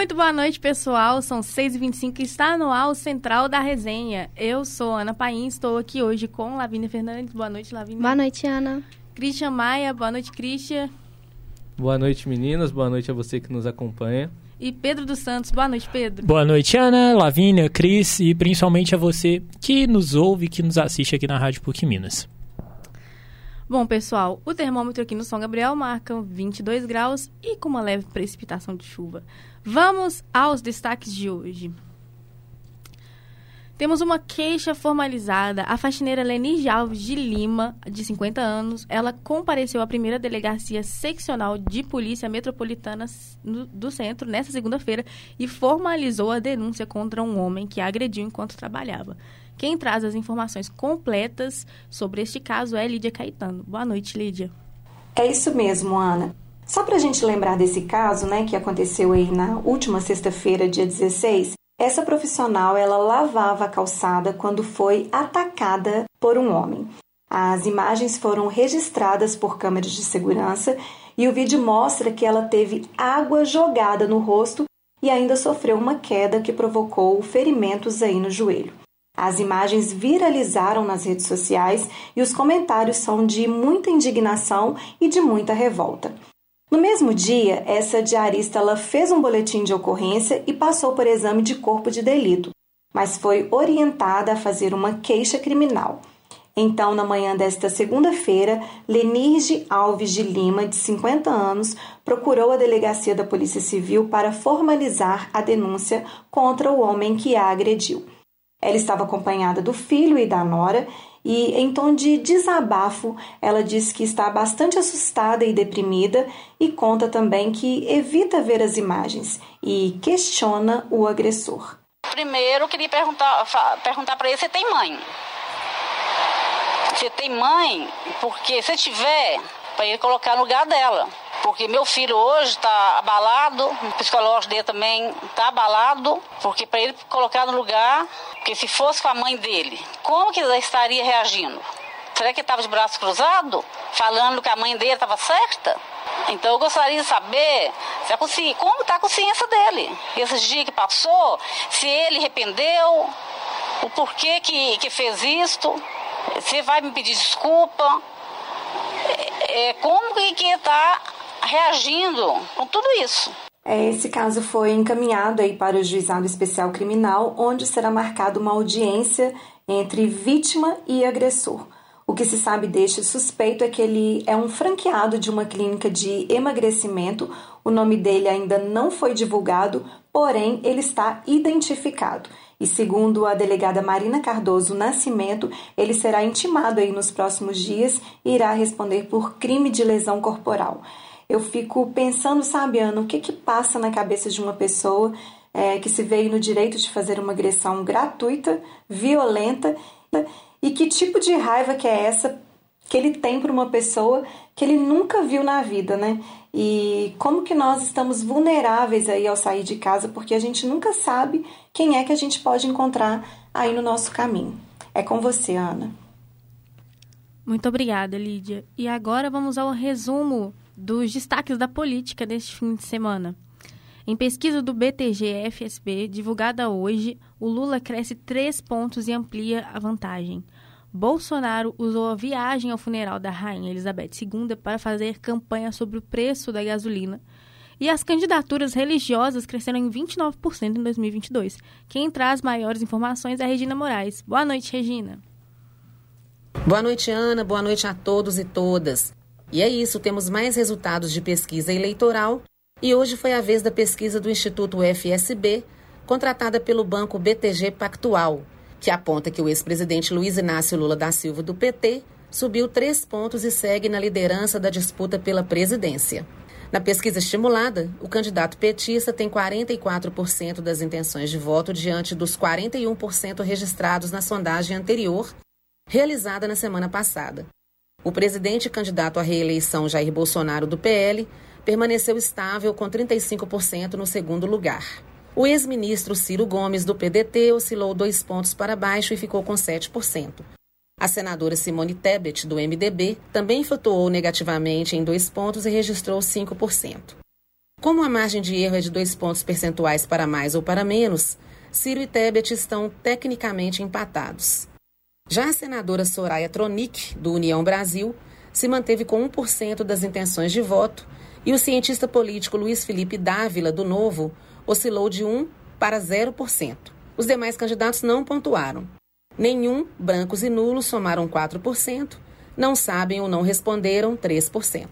Muito boa noite, pessoal. São 6h25 e está no ar o Central da Resenha. Eu sou Ana Paim, estou aqui hoje com Lavínia Fernandes. Boa noite, Lavínia. Boa noite, Ana. Christian Maia. Boa noite, Christian. Boa noite, meninas. Boa noite a você que nos acompanha. E Pedro dos Santos. Boa noite, Pedro. Boa noite, Ana, Lavínia, Cris e principalmente a você que nos ouve, que nos assiste aqui na Rádio PUC Minas. Bom, pessoal, o termômetro aqui no São Gabriel marca 22 graus e com uma leve precipitação de chuva. Vamos aos destaques de hoje. Temos uma queixa formalizada. A faxineira Lenir Alves de Lima, de 50 anos, ela compareceu à primeira delegacia seccional de polícia metropolitana do centro nesta segunda-feira e formalizou a denúncia contra um homem que a agrediu enquanto trabalhava. Quem traz as informações completas sobre este caso é Lídia Caetano. Boa noite, Lídia. É isso mesmo, Ana. Só para a gente lembrar desse caso, né, que aconteceu aí na última sexta-feira, dia 16, essa profissional ela lavava a calçada quando foi atacada por um homem. As imagens foram registradas por câmeras de segurança e o vídeo mostra que ela teve água jogada no rosto e ainda sofreu uma queda que provocou ferimentos aí no joelho. As imagens viralizaram nas redes sociais e os comentários são de muita indignação e de muita revolta. No mesmo dia, essa diarista ela fez um boletim de ocorrência e passou por exame de corpo de delito, mas foi orientada a fazer uma queixa criminal. Então, na manhã desta segunda-feira, Lenirge Alves de Lima, de 50 anos, procurou a delegacia da Polícia Civil para formalizar a denúncia contra o homem que a agrediu. Ela estava acompanhada do filho e da nora e, em tom de desabafo, ela diz que está bastante assustada e deprimida e conta também que evita ver as imagens e questiona o agressor. Primeiro, eu queria perguntar, perguntar para ele se tem mãe. Se tem mãe, porque se tiver, para ele colocar no lugar dela. Porque meu filho hoje está abalado, o psicológico dele também está abalado, porque para ele colocar no lugar, porque se fosse com a mãe dele, como que ele estaria reagindo? Será que ele estava de braço cruzado, falando que a mãe dele estava certa? Então eu gostaria de saber se como está a consciência dele. Esses dias que passou, se ele arrependeu, o porquê que, que fez isto, se vai me pedir desculpa, é, como que está reagindo com tudo isso. É, esse caso foi encaminhado aí para o Juizado Especial Criminal, onde será marcada uma audiência entre vítima e agressor. O que se sabe deste suspeito é que ele é um franqueado de uma clínica de emagrecimento. O nome dele ainda não foi divulgado, porém ele está identificado. E segundo a delegada Marina Cardoso Nascimento, ele será intimado aí nos próximos dias e irá responder por crime de lesão corporal eu fico pensando, sabe, Ana, o que que passa na cabeça de uma pessoa é, que se veio no direito de fazer uma agressão gratuita, violenta, e que tipo de raiva que é essa que ele tem para uma pessoa que ele nunca viu na vida, né? E como que nós estamos vulneráveis aí ao sair de casa, porque a gente nunca sabe quem é que a gente pode encontrar aí no nosso caminho. É com você, Ana. Muito obrigada, Lídia. E agora vamos ao resumo dos destaques da política deste fim de semana. Em pesquisa do BTG-FSB, divulgada hoje, o Lula cresce três pontos e amplia a vantagem. Bolsonaro usou a viagem ao funeral da Rainha Elizabeth II para fazer campanha sobre o preço da gasolina. E as candidaturas religiosas cresceram em 29% em 2022. Quem traz maiores informações é a Regina Moraes. Boa noite, Regina. Boa noite, Ana. Boa noite a todos e todas. E é isso, temos mais resultados de pesquisa eleitoral e hoje foi a vez da pesquisa do Instituto FSB, contratada pelo banco BTG Pactual, que aponta que o ex-presidente Luiz Inácio Lula da Silva do PT subiu três pontos e segue na liderança da disputa pela presidência. Na pesquisa estimulada, o candidato petista tem 44% das intenções de voto diante dos 41% registrados na sondagem anterior, realizada na semana passada. O presidente candidato à reeleição Jair Bolsonaro do PL permaneceu estável com 35% no segundo lugar. O ex-ministro Ciro Gomes do PDT oscilou dois pontos para baixo e ficou com 7%. A senadora Simone Tebet, do MDB, também flutuou negativamente em dois pontos e registrou 5%. Como a margem de erro é de dois pontos percentuais para mais ou para menos, Ciro e Tebet estão tecnicamente empatados. Já a senadora Soraya Tronic, do União Brasil, se manteve com 1% das intenções de voto e o cientista político Luiz Felipe Dávila, do Novo, oscilou de 1% para 0%. Os demais candidatos não pontuaram. Nenhum, brancos e nulos, somaram 4%, não sabem ou não responderam 3%.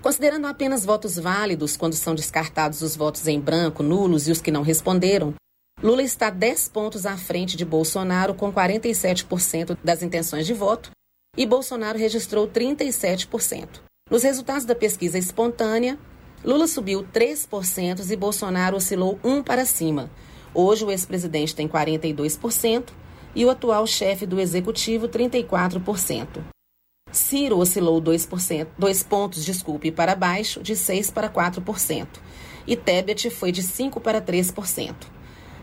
Considerando apenas votos válidos quando são descartados os votos em branco, nulos e os que não responderam, Lula está 10 pontos à frente de Bolsonaro, com 47% das intenções de voto, e Bolsonaro registrou 37%. Nos resultados da pesquisa espontânea, Lula subiu 3% e Bolsonaro oscilou 1 para cima. Hoje o ex-presidente tem 42% e o atual chefe do executivo 34%. Ciro oscilou 2%, 2 pontos, desculpe, para baixo, de 6 para 4%, e Tebet foi de 5 para 3%.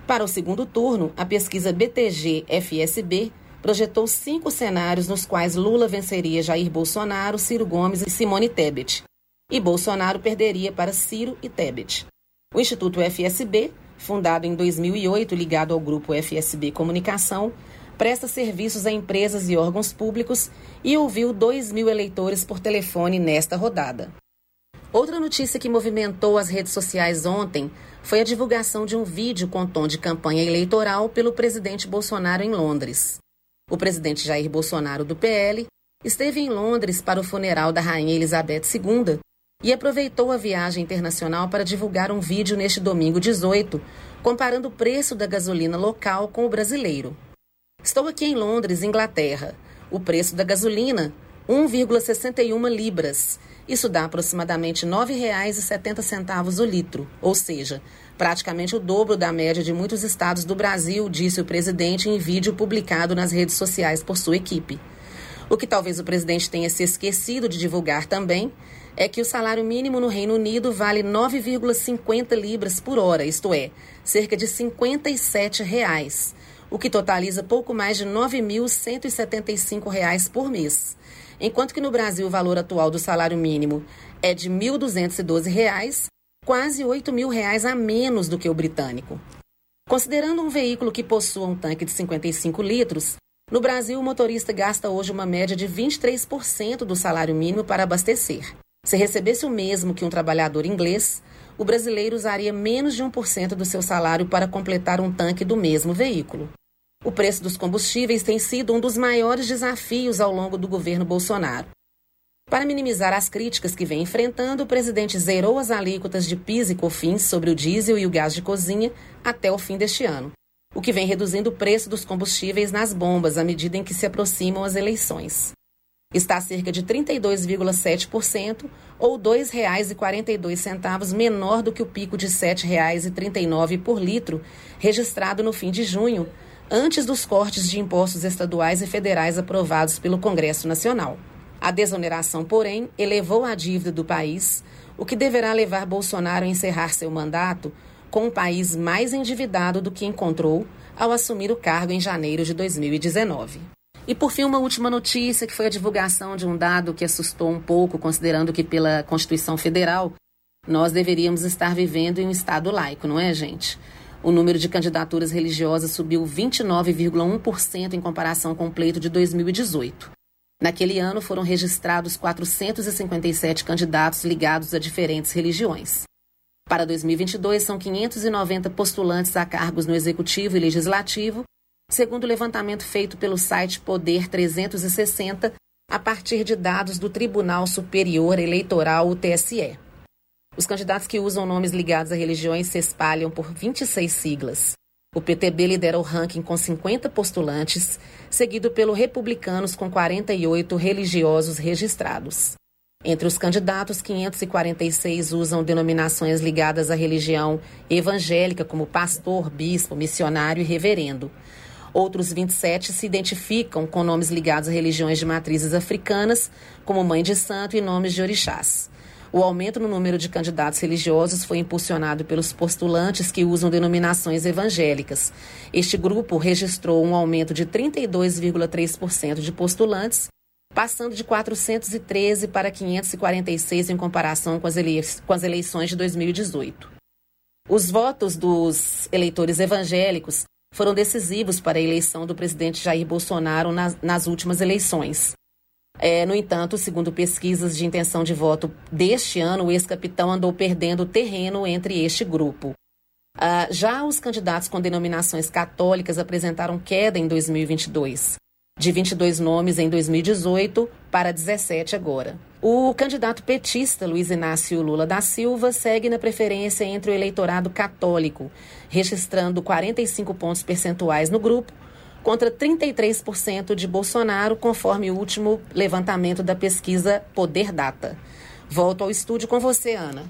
Para o segundo turno, a pesquisa BTG-FSB projetou cinco cenários nos quais Lula venceria Jair Bolsonaro, Ciro Gomes e Simone Tebet, e Bolsonaro perderia para Ciro e Tebet. O Instituto FSB, fundado em 2008 ligado ao grupo FSB Comunicação, presta serviços a empresas e órgãos públicos e ouviu 2 mil eleitores por telefone nesta rodada. Outra notícia que movimentou as redes sociais ontem foi a divulgação de um vídeo com tom de campanha eleitoral pelo presidente Bolsonaro em Londres. O presidente Jair Bolsonaro, do PL, esteve em Londres para o funeral da Rainha Elizabeth II e aproveitou a viagem internacional para divulgar um vídeo neste domingo 18, comparando o preço da gasolina local com o brasileiro. Estou aqui em Londres, Inglaterra. O preço da gasolina, 1,61 libras, isso dá aproximadamente R$ 9,70 o litro, ou seja, praticamente o dobro da média de muitos estados do Brasil, disse o presidente em vídeo publicado nas redes sociais por sua equipe. O que talvez o presidente tenha se esquecido de divulgar também é que o salário mínimo no Reino Unido vale 9,50 libras por hora, isto é, cerca de 57 reais, o que totaliza pouco mais de R$ 9.175 por mês enquanto que no Brasil o valor atual do salário mínimo é de R$ 1.212, quase R$ 8.000 a menos do que o britânico. Considerando um veículo que possua um tanque de 55 litros, no Brasil o motorista gasta hoje uma média de 23% do salário mínimo para abastecer. Se recebesse o mesmo que um trabalhador inglês, o brasileiro usaria menos de 1% do seu salário para completar um tanque do mesmo veículo. O preço dos combustíveis tem sido um dos maiores desafios ao longo do governo Bolsonaro. Para minimizar as críticas que vem enfrentando, o presidente zerou as alíquotas de PIS e COFINS sobre o diesel e o gás de cozinha até o fim deste ano, o que vem reduzindo o preço dos combustíveis nas bombas à medida em que se aproximam as eleições. Está a cerca de 32,7% ou R$ 2,42 menor do que o pico de R$ 7,39 por litro registrado no fim de junho, antes dos cortes de impostos estaduais e federais aprovados pelo Congresso Nacional. A desoneração, porém, elevou a dívida do país, o que deverá levar Bolsonaro a encerrar seu mandato com um país mais endividado do que encontrou ao assumir o cargo em janeiro de 2019. E por fim, uma última notícia, que foi a divulgação de um dado que assustou um pouco, considerando que pela Constituição Federal nós deveríamos estar vivendo em um Estado laico, não é, gente? O número de candidaturas religiosas subiu 29,1% em comparação com o pleito de 2018. Naquele ano foram registrados 457 candidatos ligados a diferentes religiões. Para 2022, são 590 postulantes a cargos no Executivo e Legislativo, segundo o levantamento feito pelo site Poder 360, a partir de dados do Tribunal Superior Eleitoral, o TSE. Os candidatos que usam nomes ligados a religiões se espalham por 26 siglas. O PTB lidera o ranking com 50 postulantes, seguido pelo Republicanos com 48 religiosos registrados. Entre os candidatos, 546 usam denominações ligadas à religião evangélica, como pastor, bispo, missionário e reverendo. Outros 27 se identificam com nomes ligados a religiões de matrizes africanas, como Mãe de Santo e nomes de orixás. O aumento no número de candidatos religiosos foi impulsionado pelos postulantes que usam denominações evangélicas. Este grupo registrou um aumento de 32,3% de postulantes passando de 413 para 546 em comparação com as, com as eleições de 2018. Os votos dos eleitores evangélicos foram decisivos para a eleição do presidente Jair Bolsonaro nas, nas últimas eleições. É, no entanto, segundo pesquisas de intenção de voto deste ano, o ex-capitão andou perdendo terreno entre este grupo. Ah, já os candidatos com denominações católicas apresentaram queda em 2022, de 22 nomes em 2018 para 17 agora. O candidato petista Luiz Inácio Lula da Silva segue na preferência entre o eleitorado católico, registrando 45 pontos percentuais no grupo, contra 33% de Bolsonaro, conforme o último levantamento da pesquisa Poder Data. Volto ao estúdio com você, Ana.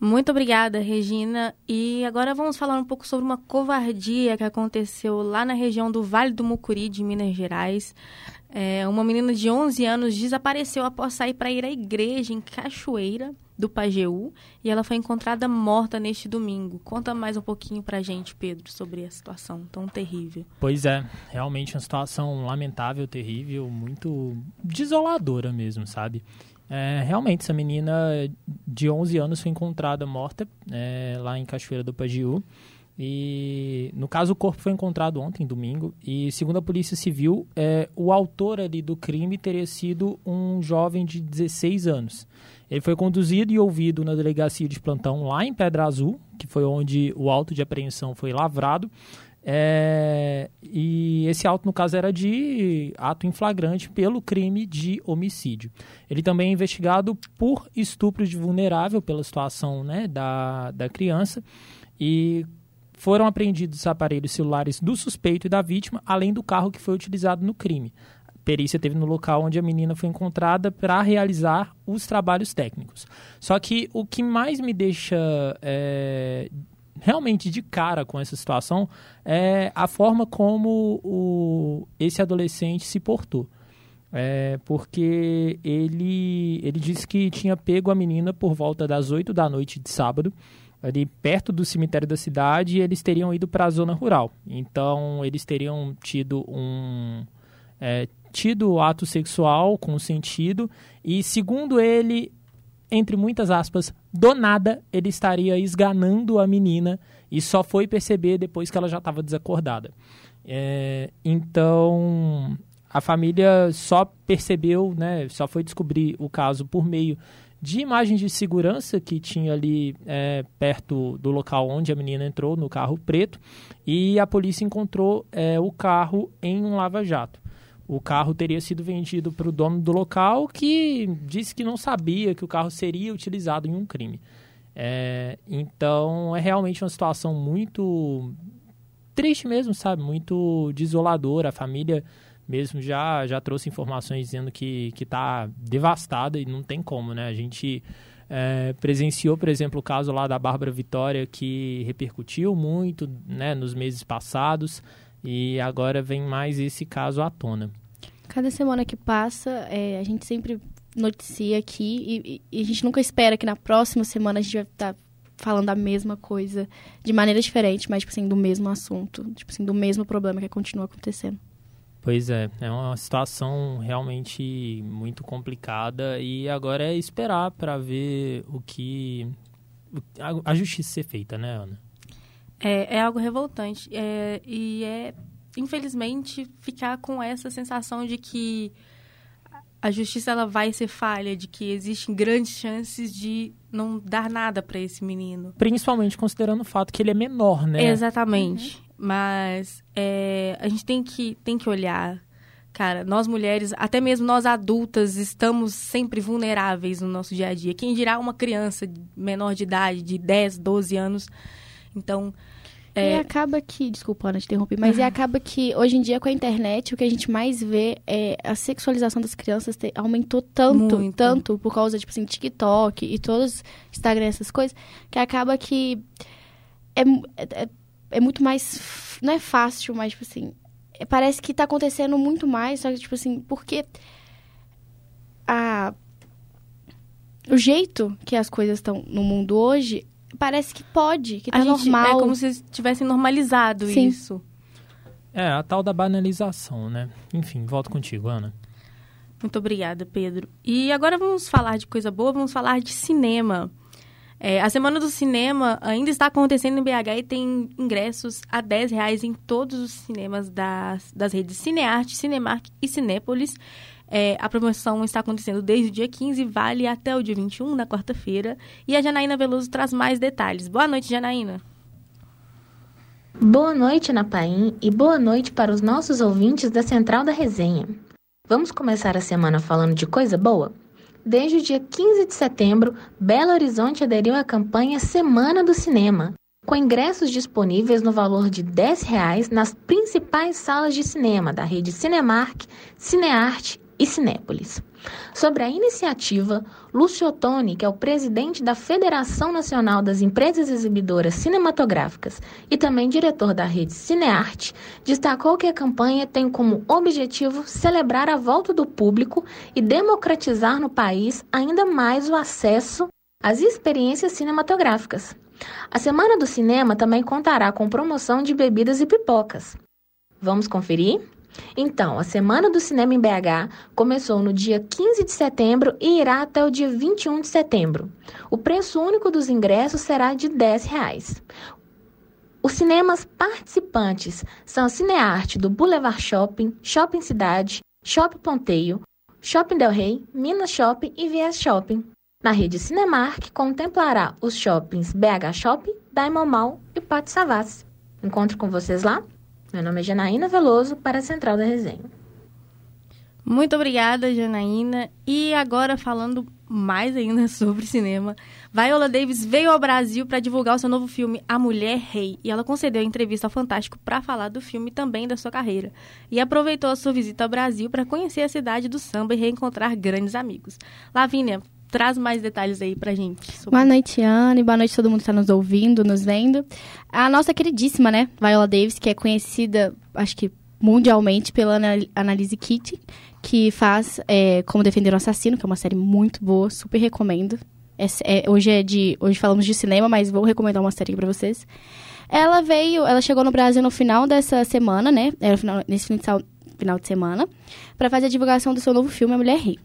Muito obrigada, Regina. E agora vamos falar um pouco sobre uma covardia que aconteceu lá na região do Vale do Mucuri, de Minas Gerais. É, uma menina de 11 anos desapareceu após sair para ir à igreja em Cachoeira do Pajeú e ela foi encontrada morta neste domingo. Conta mais um pouquinho para a gente, Pedro, sobre a situação tão terrível. Pois é, realmente uma situação lamentável, terrível, muito desoladora mesmo, sabe? É, realmente, essa menina de 11 anos foi encontrada morta é, lá em Cachoeira do Pajeú. E, no caso, o corpo foi encontrado ontem, domingo, e segundo a Polícia Civil, é, o autor ali do crime teria sido um jovem de 16 anos. Ele foi conduzido e ouvido na delegacia de plantão lá em Pedra Azul, que foi onde o auto de apreensão foi lavrado. É, e esse auto, no caso, era de ato em flagrante pelo crime de homicídio. Ele também é investigado por estupro de vulnerável pela situação né, da, da criança. E foram apreendidos aparelhos celulares do suspeito e da vítima, além do carro que foi utilizado no crime. A perícia teve no local onde a menina foi encontrada para realizar os trabalhos técnicos. Só que o que mais me deixa é, realmente de cara com essa situação é a forma como o, esse adolescente se portou. É, porque ele, ele disse que tinha pego a menina por volta das 8 da noite de sábado ali perto do cemitério da cidade e eles teriam ido para a zona rural. Então, eles teriam tido um é, tido ato sexual com sentido e, segundo ele, entre muitas aspas, do nada ele estaria esganando a menina e só foi perceber depois que ela já estava desacordada. É, então, a família só percebeu, né, só foi descobrir o caso por meio de imagens de segurança que tinha ali é, perto do local onde a menina entrou, no carro preto, e a polícia encontrou é, o carro em um lava-jato. O carro teria sido vendido para o dono do local, que disse que não sabia que o carro seria utilizado em um crime. É, então é realmente uma situação muito triste mesmo, sabe? Muito desoladora. A família mesmo já, já trouxe informações dizendo que está devastada e não tem como, né? A gente é, presenciou, por exemplo, o caso lá da Bárbara Vitória, que repercutiu muito né, nos meses passados, e agora vem mais esse caso à tona. Cada semana que passa, é, a gente sempre noticia aqui, e, e, a gente nunca espera que na próxima semana a gente vai estar tá falando a mesma coisa, de maneira diferente, mas, tipo assim, do mesmo assunto, tipo assim, do mesmo problema que continua acontecendo. Pois é, é uma situação realmente muito complicada e agora é esperar para ver o que a, a, justiça ser feita, né, Ana? É, é algo revoltante é, e é infelizmente ficar com essa sensação de que a justiça ela vai ser falha, de que existem grandes chances de não dar nada para esse menino. Principalmente considerando o fato que ele é menor, né? Exatamente. Uhum. Mas é, a gente tem que, tem que olhar. Cara, nós mulheres, até mesmo nós adultas, estamos sempre vulneráveis no nosso dia a dia. Quem dirá uma criança menor de idade, de 10, 12 anos. Então, é... E acaba que, desculpa, Ana, te interromper, mas uhum. e acaba que hoje em dia com a internet o que a gente mais vê é a sexualização das crianças te, aumentou tanto, Muito. tanto por causa, tipo assim, TikTok e todos Instagram, essas coisas, que acaba que é, é, é muito mais. Não é fácil, mas, tipo assim. É, parece que tá acontecendo muito mais, só que, tipo assim, porque. A. O jeito que as coisas estão no mundo hoje parece que pode, que tá a normal. é como se tivessem normalizado Sim. isso. É, a tal da banalização, né? Enfim, volto contigo, Ana. Muito obrigada, Pedro. E agora vamos falar de coisa boa, vamos falar de cinema. É, a Semana do Cinema ainda está acontecendo em BH e tem ingressos a 10 reais em todos os cinemas das, das redes Cinearte, Cinemark e Cinépolis. É, a promoção está acontecendo desde o dia 15 vale até o dia 21, na quarta-feira. E a Janaína Veloso traz mais detalhes. Boa noite, Janaína. Boa noite, Ana Paim, e boa noite para os nossos ouvintes da Central da Resenha. Vamos começar a semana falando de coisa boa? Desde o dia 15 de setembro, Belo Horizonte aderiu à campanha Semana do Cinema, com ingressos disponíveis no valor de R$ 10 nas principais salas de cinema da rede Cinemark, Cinearte e Cinépolis. Sobre a iniciativa, Lúcio Ottoni, que é o presidente da Federação Nacional das Empresas Exibidoras Cinematográficas e também diretor da rede Cinearte, destacou que a campanha tem como objetivo celebrar a volta do público e democratizar no país ainda mais o acesso às experiências cinematográficas. A Semana do Cinema também contará com promoção de bebidas e pipocas. Vamos conferir? Então, a Semana do Cinema em BH começou no dia 15 de setembro e irá até o dia 21 de setembro. O preço único dos ingressos será de 10 reais. Os cinemas participantes são a Cinearte do Boulevard Shopping, Shopping Cidade, Shopping Ponteio, Shopping Del Rey, Minas Shopping e Vias Shopping. Na rede Cinemark, contemplará os shoppings BH Shopping, Diamond Mall e Pátio Savassi. Encontro com vocês lá? Meu nome é Janaína Veloso para a Central da Resenha. Muito obrigada, Janaína. E agora falando mais ainda sobre cinema, Viola Davis veio ao Brasil para divulgar o seu novo filme A Mulher Rei e ela concedeu a entrevista ao Fantástico para falar do filme e também da sua carreira. E aproveitou a sua visita ao Brasil para conhecer a cidade do samba e reencontrar grandes amigos. Lavínia, traz mais detalhes aí pra gente. Sobre... Boa noite, Ana, boa noite a todo mundo que está nos ouvindo, nos vendo. A nossa queridíssima, né, Viola Davis, que é conhecida, acho que mundialmente, pela Analise Kitty, que faz é, Como Defender o Assassino, que é uma série muito boa, super recomendo. É, é, hoje é de. Hoje falamos de cinema, mas vou recomendar uma série para vocês. Ela veio, ela chegou no Brasil no final dessa semana, né? Era final, nesse final de semana, para fazer a divulgação do seu novo filme, A Mulher Rei.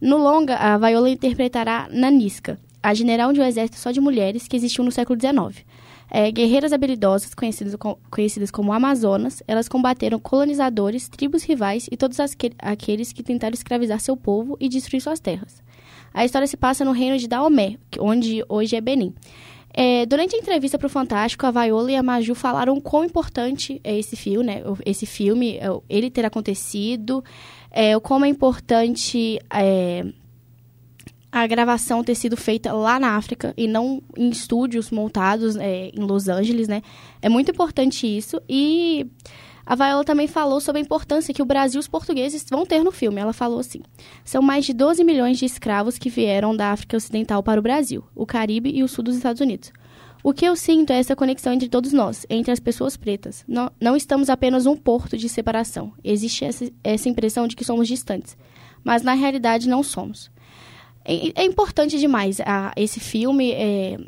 No longa, a Viola interpretará Nanisca, a general de um exército só de mulheres que existiu no século XIX. É, guerreiras habilidosas, conhecidas, conhecidas como Amazonas, elas combateram colonizadores, tribos rivais e todos aqueles que tentaram escravizar seu povo e destruir suas terras. A história se passa no reino de Daomé, onde hoje é Benin. É, durante a entrevista para o Fantástico, a Viola e a Maju falaram quão importante é esse filme, né? Esse filme, é, ele ter acontecido, é, como é importante é, a gravação ter sido feita lá na África e não em estúdios montados é, em Los Angeles, né? É muito importante isso e a Viola também falou sobre a importância que o Brasil e os portugueses vão ter no filme. Ela falou assim: são mais de 12 milhões de escravos que vieram da África Ocidental para o Brasil, o Caribe e o sul dos Estados Unidos. O que eu sinto é essa conexão entre todos nós, entre as pessoas pretas. Não, não estamos apenas um porto de separação. Existe essa, essa impressão de que somos distantes. Mas na realidade não somos. É, é importante demais a, esse filme. É,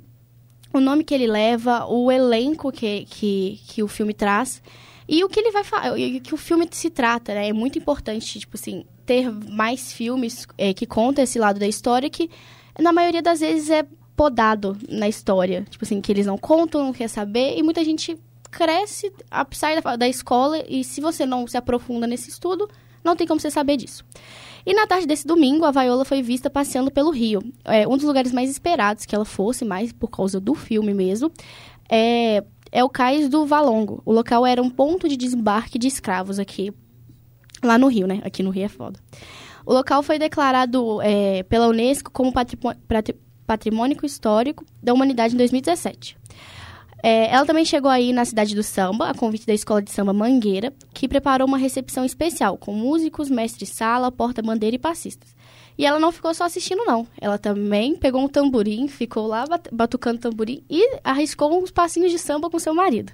o nome que ele leva, o elenco que, que, que o filme traz. E o que ele vai falar, que o filme se trata, né? É muito importante, tipo assim, ter mais filmes é, que contam esse lado da história que, na maioria das vezes, é podado na história. Tipo assim, que eles não contam, não quer saber, e muita gente cresce, sai da, da escola, e se você não se aprofunda nesse estudo, não tem como você saber disso. E na tarde desse domingo, a Viola foi vista passeando pelo Rio. É um dos lugares mais esperados que ela fosse, mais por causa do filme mesmo. É, é o cais do Valongo. O local era um ponto de desembarque de escravos aqui, lá no Rio, né? Aqui no Rio é foda. O local foi declarado é, pela Unesco como patrimônio histórico da humanidade em 2017. É, ela também chegou aí na cidade do samba, a convite da escola de samba Mangueira, que preparou uma recepção especial com músicos, mestre-sala, porta-bandeira e passistas. E ela não ficou só assistindo, não. Ela também pegou um tamborim, ficou lá batucando tamborim e arriscou uns passinhos de samba com seu marido.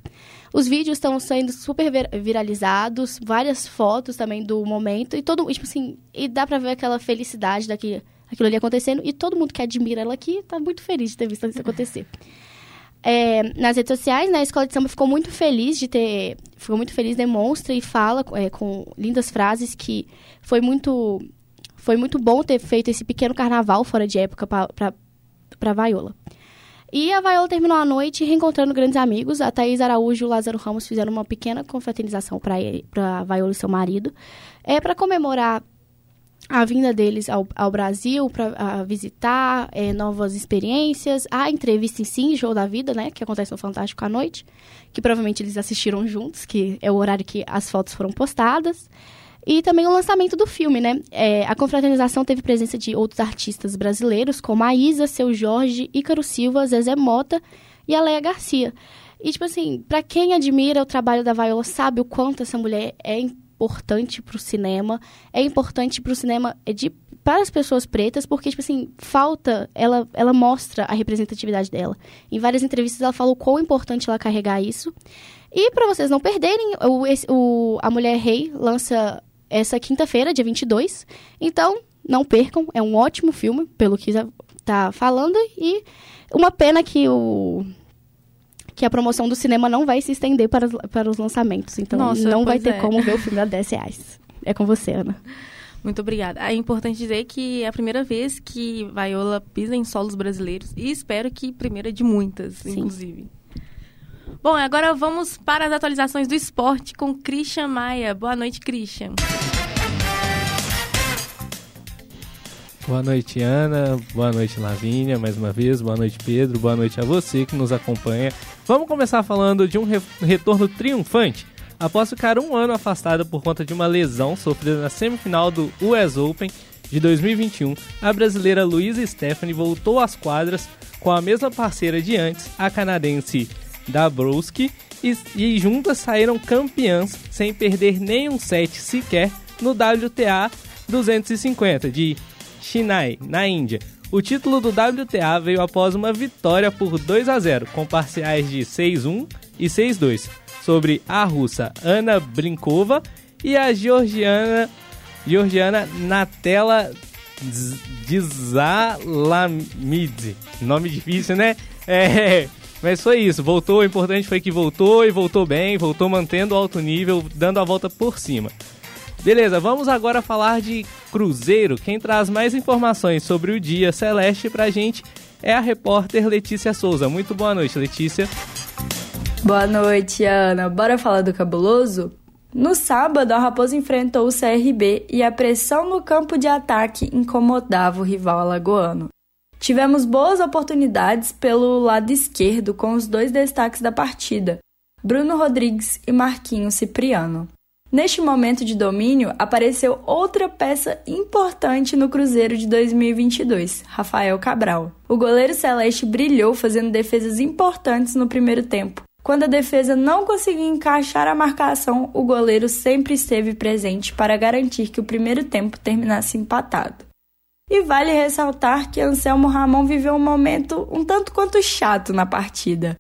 Os vídeos estão sendo super viralizados, várias fotos também do momento e todo, tipo assim, e dá pra ver aquela felicidade daquilo aquilo ali acontecendo e todo mundo que admira ela aqui tá muito feliz de ter visto isso acontecer. É, nas redes sociais, né, a escola de samba ficou muito feliz de ter, ficou muito feliz, demonstra e fala é, com lindas frases que foi muito foi muito bom ter feito esse pequeno carnaval fora de época para Vaiola. E a Vaiola terminou a noite reencontrando grandes amigos. A Thaís Araújo e o Lázaro Ramos fizeram uma pequena confraternização para Vaiola e seu marido. É para comemorar a vinda deles ao, ao Brasil para visitar é, novas experiências, a entrevista em si, show da vida, né, que acontece no Fantástico à noite, que provavelmente eles assistiram juntos, que é o horário que as fotos foram postadas. E também o lançamento do filme, né? É, a confraternização teve presença de outros artistas brasileiros, como a Isa, Seu Jorge, Ícaro Silva, Zezé Mota e a Leia Garcia. E, tipo assim, para quem admira o trabalho da Viola, sabe o quanto essa mulher é importante para o cinema, é importante para o cinema é de para as pessoas pretas, porque, tipo assim, falta, ela, ela mostra a representatividade dela. Em várias entrevistas ela fala o quão importante ela carregar isso. E para vocês não perderem, o, o, a Mulher Rei lança essa quinta-feira, dia 22. Então, não percam, é um ótimo filme, pelo que tá falando. E uma pena que o que a promoção do cinema não vai se estender para, para os lançamentos. Então, Nossa, não vai ter é. como ver o filme a 10 reais. É com você, Ana. Muito obrigada. É importante dizer que é a primeira vez que Viola pisa em solos brasileiros e espero que primeira de muitas, Sim. inclusive. Bom, agora vamos para as atualizações do esporte com Christian Maia. Boa noite, Christian. Boa noite, Ana. Boa noite, Lavínia, mais uma vez. Boa noite, Pedro. Boa noite a você que nos acompanha. Vamos começar falando de um re retorno triunfante. Após ficar um ano afastada por conta de uma lesão sofrida na semifinal do US Open de 2021, a brasileira Luísa Stephanie voltou às quadras com a mesma parceira de antes, a canadense Dabrowski, e, e juntas saíram campeãs sem perder nenhum set sequer no WTA 250 de Chennai, na Índia. O título do WTA veio após uma vitória por 2 a 0, com parciais de 6-1 e 6-2, sobre a russa Ana Brinkova e a georgiana, georgiana Natela Dzalamidze. Nome difícil, né? É, mas foi isso, voltou, o importante foi que voltou e voltou bem, voltou mantendo o alto nível, dando a volta por cima. Beleza, vamos agora falar de Cruzeiro. Quem traz mais informações sobre o dia celeste pra gente é a repórter Letícia Souza. Muito boa noite, Letícia. Boa noite, Ana. Bora falar do cabuloso? No sábado, a Raposa enfrentou o CRB e a pressão no campo de ataque incomodava o rival alagoano. Tivemos boas oportunidades pelo lado esquerdo com os dois destaques da partida, Bruno Rodrigues e Marquinhos Cipriano. Neste momento de domínio, apareceu outra peça importante no Cruzeiro de 2022, Rafael Cabral. O goleiro celeste brilhou fazendo defesas importantes no primeiro tempo. Quando a defesa não conseguiu encaixar a marcação, o goleiro sempre esteve presente para garantir que o primeiro tempo terminasse empatado. E vale ressaltar que Anselmo Ramon viveu um momento um tanto quanto chato na partida.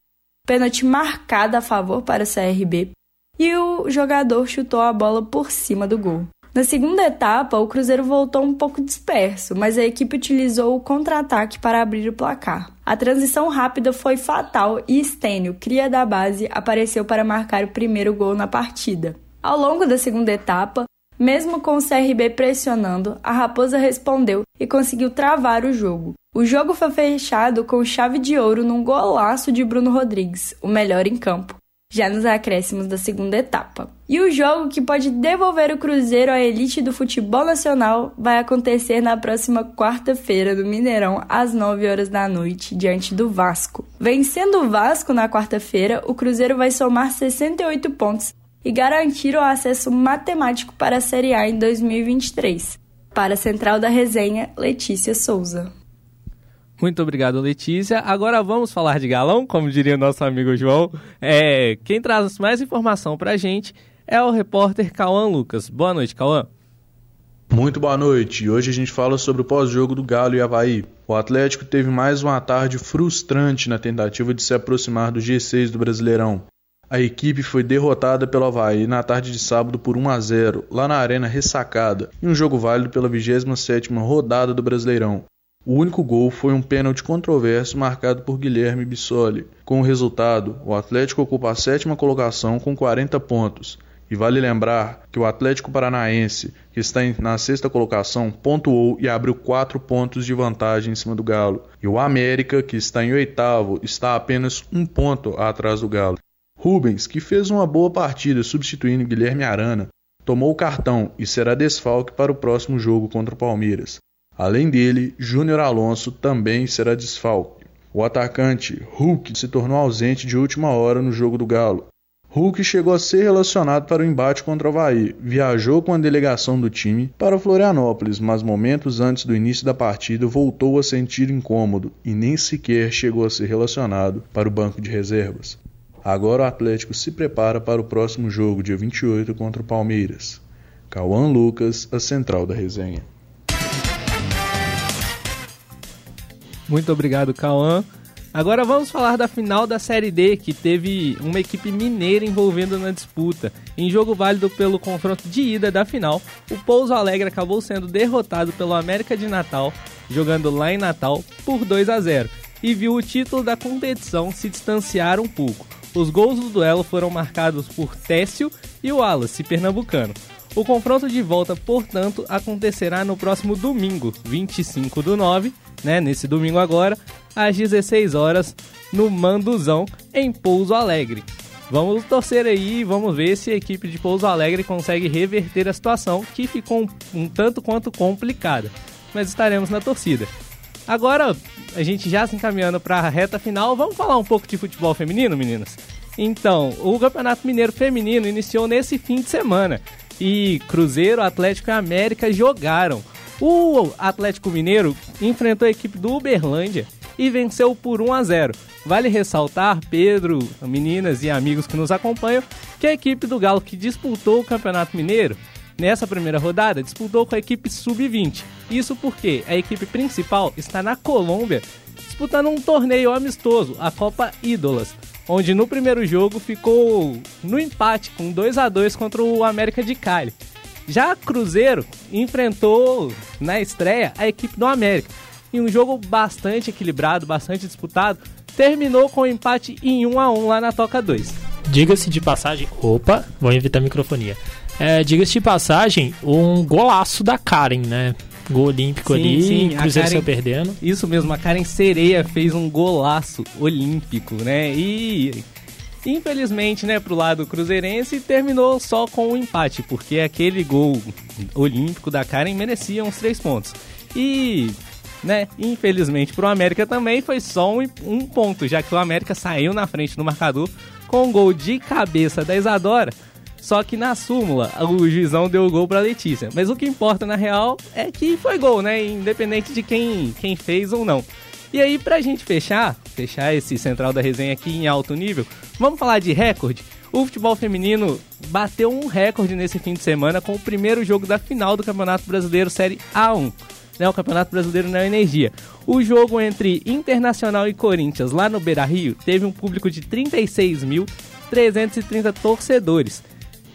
Pênalti marcado a favor para o CRB, e o jogador chutou a bola por cima do gol. Na segunda etapa, o Cruzeiro voltou um pouco disperso, mas a equipe utilizou o contra-ataque para abrir o placar. A transição rápida foi fatal e Stênio, cria da base, apareceu para marcar o primeiro gol na partida. Ao longo da segunda etapa, mesmo com o CRB pressionando, a Raposa respondeu e conseguiu travar o jogo. O jogo foi fechado com chave de ouro num golaço de Bruno Rodrigues, o melhor em campo já nos acréscimos da segunda etapa. E o jogo que pode devolver o Cruzeiro à elite do futebol nacional vai acontecer na próxima quarta-feira no Mineirão, às 9 horas da noite, diante do Vasco. Vencendo o Vasco na quarta-feira, o Cruzeiro vai somar 68 pontos e garantir o acesso matemático para a Série A em 2023. Para a Central da Resenha, Letícia Souza. Muito obrigado, Letícia. Agora vamos falar de galão, como diria nosso amigo João. É, quem traz mais informação para a gente é o repórter Cauã Lucas. Boa noite, Cauã. Muito boa noite. Hoje a gente fala sobre o pós-jogo do Galo e Havaí. O Atlético teve mais uma tarde frustrante na tentativa de se aproximar do G6 do Brasileirão. A equipe foi derrotada pelo Havaí na tarde de sábado por 1 a 0, lá na Arena Ressacada, em um jogo válido pela 27ª rodada do Brasileirão. O único gol foi um pênalti controverso marcado por Guilherme Bissoli. Com o resultado, o Atlético ocupa a sétima colocação com 40 pontos, E vale lembrar que o Atlético Paranaense, que está na sexta colocação, pontuou e abriu quatro pontos de vantagem em cima do Galo. E o América, que está em oitavo, está apenas um ponto atrás do Galo. Rubens, que fez uma boa partida substituindo Guilherme Arana, tomou o cartão e será desfalque para o próximo jogo contra o Palmeiras. Além dele, Júnior Alonso também será desfalque. O atacante Hulk se tornou ausente de última hora no jogo do Galo. Hulk chegou a ser relacionado para o embate contra o Havaí, viajou com a delegação do time para Florianópolis, mas momentos antes do início da partida voltou a sentir incômodo e nem sequer chegou a ser relacionado para o banco de reservas. Agora o Atlético se prepara para o próximo jogo, dia 28, contra o Palmeiras. Cauã Lucas, a central da resenha. Muito obrigado, Cauã. Agora vamos falar da final da Série D, que teve uma equipe mineira envolvendo na disputa. Em jogo válido pelo confronto de ida da final, o Pouso Alegre acabou sendo derrotado pelo América de Natal, jogando lá em Natal, por 2 a 0 e viu o título da competição se distanciar um pouco. Os gols do duelo foram marcados por Técio e Wallace, pernambucano. O confronto de volta, portanto, acontecerá no próximo domingo, 25 do 9, né, nesse domingo agora, às 16 horas, no Manduzão, em Pouso Alegre. Vamos torcer aí, vamos ver se a equipe de Pouso Alegre consegue reverter a situação, que ficou um, um tanto quanto complicada. Mas estaremos na torcida. Agora, a gente já se encaminhando para a reta final, vamos falar um pouco de futebol feminino, meninas? Então, o Campeonato Mineiro Feminino iniciou nesse fim de semana e Cruzeiro, Atlético e América jogaram. O Atlético Mineiro enfrentou a equipe do Uberlândia e venceu por 1 a 0. Vale ressaltar, Pedro, meninas e amigos que nos acompanham, que a equipe do Galo que disputou o Campeonato Mineiro nessa primeira rodada disputou com a equipe sub-20. Isso porque a equipe principal está na Colômbia disputando um torneio amistoso, a Copa Ídolas, onde no primeiro jogo ficou no empate com 2 a 2 contra o América de Cali. Já Cruzeiro enfrentou na estreia a equipe do América. Em um jogo bastante equilibrado, bastante disputado, terminou com um empate em 1 a 1 lá na Toca 2. Diga-se de passagem, opa, vou evitar a microfonia. É, Diga-se de passagem, um golaço da Karen, né? Gol olímpico sim, ali, sim, Cruzeiro saiu perdendo. Isso mesmo, a Karen Sereia fez um golaço olímpico, né? E infelizmente, né, pro lado cruzeirense, terminou só com um empate, porque aquele gol olímpico da Karen merecia uns três pontos. E, né, infelizmente pro América também foi só um, um ponto, já que o América saiu na frente no marcador com um gol de cabeça da Isadora só que na súmula, o juizão deu o gol pra Letícia. Mas o que importa na real é que foi gol, né? Independente de quem, quem fez ou não. E aí, pra gente fechar, fechar esse central da resenha aqui em alto nível, vamos falar de recorde? O futebol feminino bateu um recorde nesse fim de semana com o primeiro jogo da final do Campeonato Brasileiro Série A1. Né, o Campeonato Brasileiro na Energia. O jogo entre Internacional e Corinthians lá no Beira Rio teve um público de 36.330 torcedores.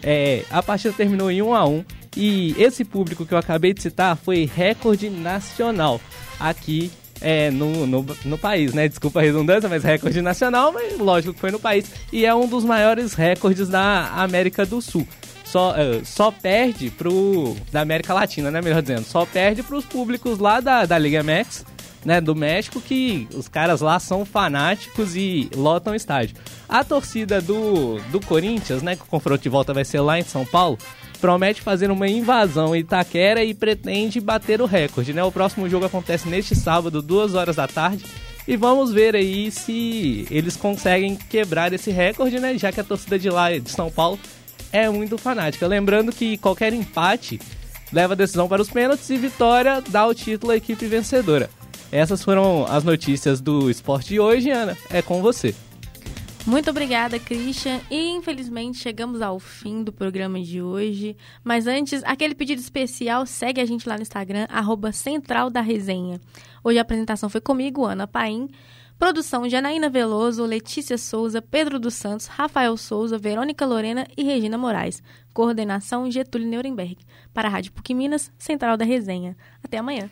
É, a partida terminou em 1 a 1 e esse público que eu acabei de citar foi recorde nacional aqui é, no, no, no, país, né? Desculpa a redundância, mas recorde nacional, mas lógico que foi no país. E é um dos maiores recordes da América do Sul. Só, uh, só perde pro. da América Latina, né? Melhor dizendo. Só perde pros públicos lá da, da Liga Max né, do México, que os caras lá são fanáticos e lotam estádio. A torcida do, do Corinthians, né, que o confronto de volta vai ser lá em São Paulo, promete fazer uma invasão em Itaquera e pretende bater o recorde, né? O próximo jogo acontece neste sábado, duas horas da tarde. E vamos ver aí se eles conseguem quebrar esse recorde, né? Já que a torcida de lá de São Paulo é muito fanática. Lembrando que qualquer empate leva a decisão para os pênaltis e vitória dá o título à equipe vencedora. Essas foram as notícias do esporte de hoje, Ana. É com você. Muito obrigada, Christian. E infelizmente chegamos ao fim do programa de hoje. Mas antes, aquele pedido especial, segue a gente lá no Instagram, arroba Central da Resenha. Hoje a apresentação foi comigo, Ana Paim. Produção Janaína Veloso, Letícia Souza, Pedro dos Santos, Rafael Souza, Verônica Lorena e Regina Moraes. Coordenação Getúlio Nuremberg. Para a Rádio PUC Minas, Central da Resenha. Até amanhã.